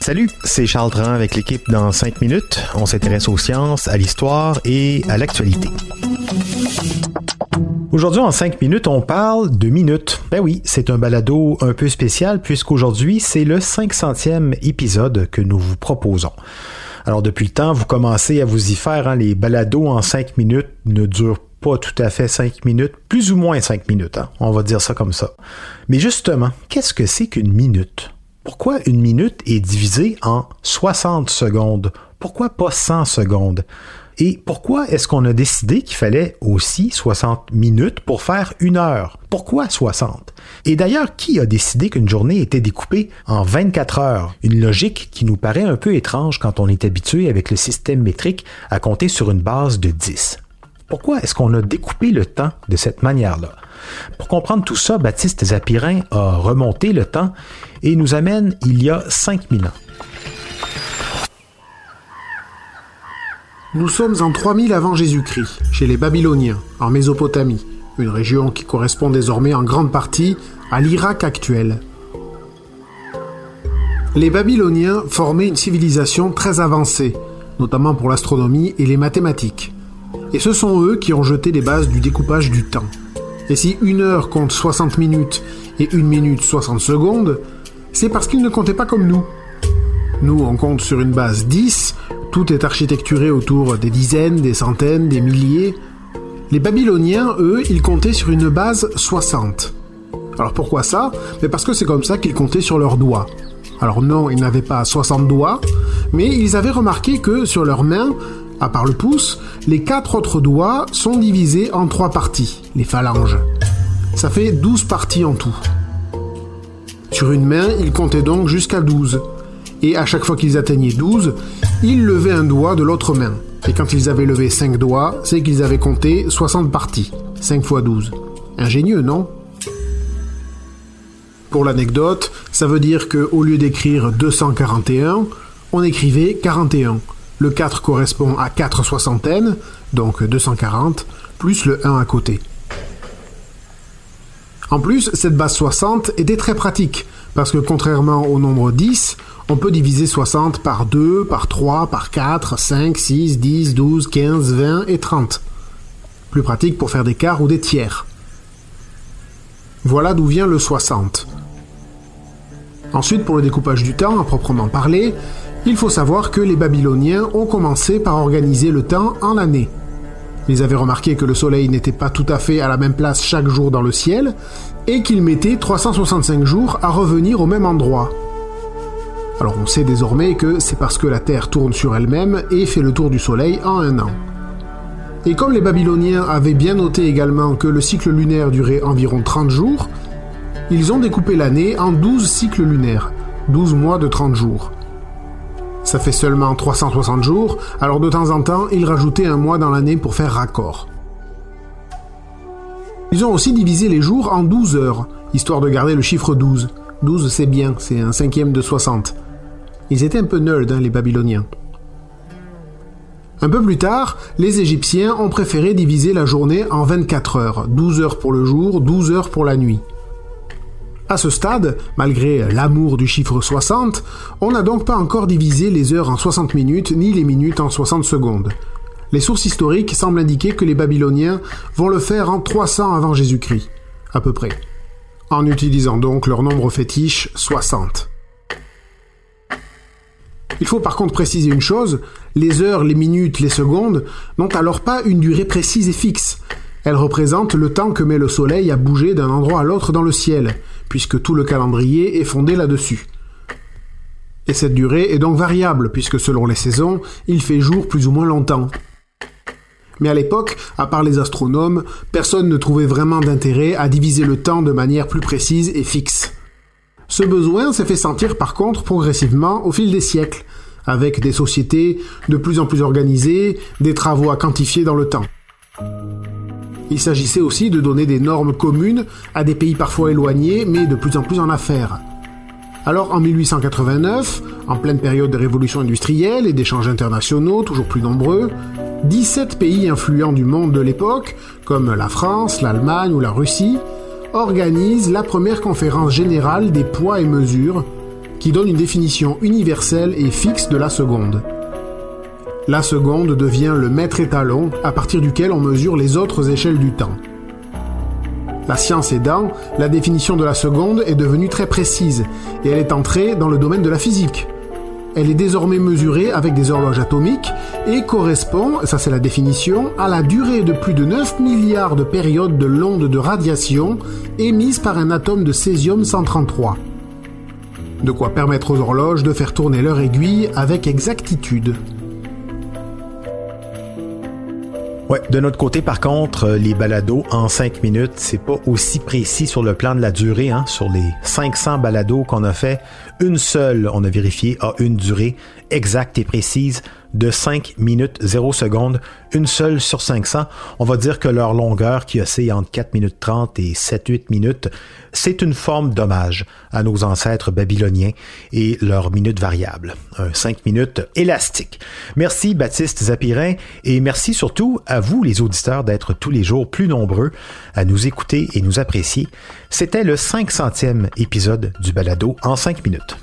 Salut, c'est Charles Dran avec l'équipe dans 5 minutes. On s'intéresse aux sciences, à l'histoire et à l'actualité. Aujourd'hui, en 5 minutes, on parle de minutes. Ben oui, c'est un balado un peu spécial puisqu'aujourd'hui, c'est le 500e épisode que nous vous proposons. Alors, depuis le temps, vous commencez à vous y faire. Hein, les balados en 5 minutes ne durent pas tout à fait 5 minutes, plus ou moins 5 minutes. Hein, on va dire ça comme ça. Mais justement, qu'est-ce que c'est qu'une minute? Pourquoi une minute est divisée en 60 secondes? Pourquoi pas 100 secondes? Et pourquoi est-ce qu'on a décidé qu'il fallait aussi 60 minutes pour faire une heure? Pourquoi 60? Et d'ailleurs, qui a décidé qu'une journée était découpée en 24 heures? Une logique qui nous paraît un peu étrange quand on est habitué avec le système métrique à compter sur une base de 10. Pourquoi est-ce qu'on a découpé le temps de cette manière-là? Pour comprendre tout ça, Baptiste Zapirin a remonté le temps et nous amène il y a 5000 ans. Nous sommes en 3000 avant Jésus-Christ, chez les Babyloniens, en Mésopotamie, une région qui correspond désormais en grande partie à l'Irak actuel. Les Babyloniens formaient une civilisation très avancée, notamment pour l'astronomie et les mathématiques. Et ce sont eux qui ont jeté les bases du découpage du temps. Et si une heure compte 60 minutes et une minute 60 secondes, c'est parce qu'ils ne comptaient pas comme nous. Nous, on compte sur une base 10, tout est architecturé autour des dizaines, des centaines, des milliers. Les Babyloniens, eux, ils comptaient sur une base 60. Alors pourquoi ça? Mais parce que c'est comme ça qu'ils comptaient sur leurs doigts. Alors non, ils n'avaient pas 60 doigts, mais ils avaient remarqué que sur leurs mains, à part le pouce, les quatre autres doigts sont divisés en trois parties, les phalanges. Ça fait 12 parties en tout. Sur une main, ils comptaient donc jusqu'à 12. Et à chaque fois qu'ils atteignaient 12, ils levaient un doigt de l'autre main. Et quand ils avaient levé 5 doigts, c'est qu'ils avaient compté 60 parties. 5 fois 12. Ingénieux, non? Pour l'anecdote, ça veut dire qu'au lieu d'écrire 241, on écrivait 41. Le 4 correspond à 4 soixantaines, donc 240, plus le 1 à côté. En plus, cette base 60 était très pratique, parce que contrairement au nombre 10, on peut diviser 60 par 2, par 3, par 4, 5, 6, 10, 12, 15, 20 et 30. Plus pratique pour faire des quarts ou des tiers. Voilà d'où vient le 60. Ensuite, pour le découpage du temps, à proprement parler, il faut savoir que les Babyloniens ont commencé par organiser le temps en années. Ils avaient remarqué que le Soleil n'était pas tout à fait à la même place chaque jour dans le ciel, et qu'il mettait 365 jours à revenir au même endroit. Alors on sait désormais que c'est parce que la Terre tourne sur elle-même et fait le tour du Soleil en un an. Et comme les Babyloniens avaient bien noté également que le cycle lunaire durait environ 30 jours, ils ont découpé l'année en 12 cycles lunaires, 12 mois de 30 jours. Ça fait seulement 360 jours, alors de temps en temps, ils rajoutaient un mois dans l'année pour faire raccord. Ils ont aussi divisé les jours en 12 heures, histoire de garder le chiffre 12. 12 c'est bien, c'est un cinquième de 60. Ils étaient un peu nerds, hein, les Babyloniens. Un peu plus tard, les Égyptiens ont préféré diviser la journée en 24 heures, 12 heures pour le jour, 12 heures pour la nuit. À ce stade, malgré l'amour du chiffre 60, on n'a donc pas encore divisé les heures en 60 minutes ni les minutes en 60 secondes. Les sources historiques semblent indiquer que les Babyloniens vont le faire en 300 avant Jésus-Christ, à peu près, en utilisant donc leur nombre fétiche 60. Il faut par contre préciser une chose, les heures, les minutes, les secondes n'ont alors pas une durée précise et fixe. Elles représentent le temps que met le Soleil à bouger d'un endroit à l'autre dans le ciel, puisque tout le calendrier est fondé là-dessus. Et cette durée est donc variable, puisque selon les saisons, il fait jour plus ou moins longtemps. Mais à l'époque, à part les astronomes, personne ne trouvait vraiment d'intérêt à diviser le temps de manière plus précise et fixe. Ce besoin s'est fait sentir par contre progressivement au fil des siècles, avec des sociétés de plus en plus organisées, des travaux à quantifier dans le temps. Il s'agissait aussi de donner des normes communes à des pays parfois éloignés, mais de plus en plus en affaires. Alors en 1889, en pleine période de révolution industrielle et d'échanges internationaux toujours plus nombreux, 17 pays influents du monde de l'époque, comme la France, l'Allemagne ou la Russie, organisent la première conférence générale des poids et mesures, qui donne une définition universelle et fixe de la seconde. La seconde devient le maître étalon à partir duquel on mesure les autres échelles du temps. La science aidant, la définition de la seconde est devenue très précise et elle est entrée dans le domaine de la physique. Elle est désormais mesurée avec des horloges atomiques et correspond, ça c'est la définition, à la durée de plus de 9 milliards de périodes de l'onde de radiation émise par un atome de césium 133. De quoi permettre aux horloges de faire tourner leur aiguille avec exactitude. Ouais, de notre côté, par contre, euh, les balados en 5 minutes, c'est pas aussi précis sur le plan de la durée. Hein. Sur les 500 balados qu'on a fait, une seule, on a vérifié, a une durée exacte et précise de 5 minutes 0 secondes, une seule sur 500. On va dire que leur longueur qui oscille entre 4 minutes 30 et 7-8 minutes, c'est une forme d'hommage à nos ancêtres babyloniens et leurs minutes variables. Un 5 minutes élastique. Merci Baptiste Zapirin et merci surtout à vous les auditeurs d'être tous les jours plus nombreux à nous écouter et nous apprécier. C'était le 500e épisode du balado en 5 minutes.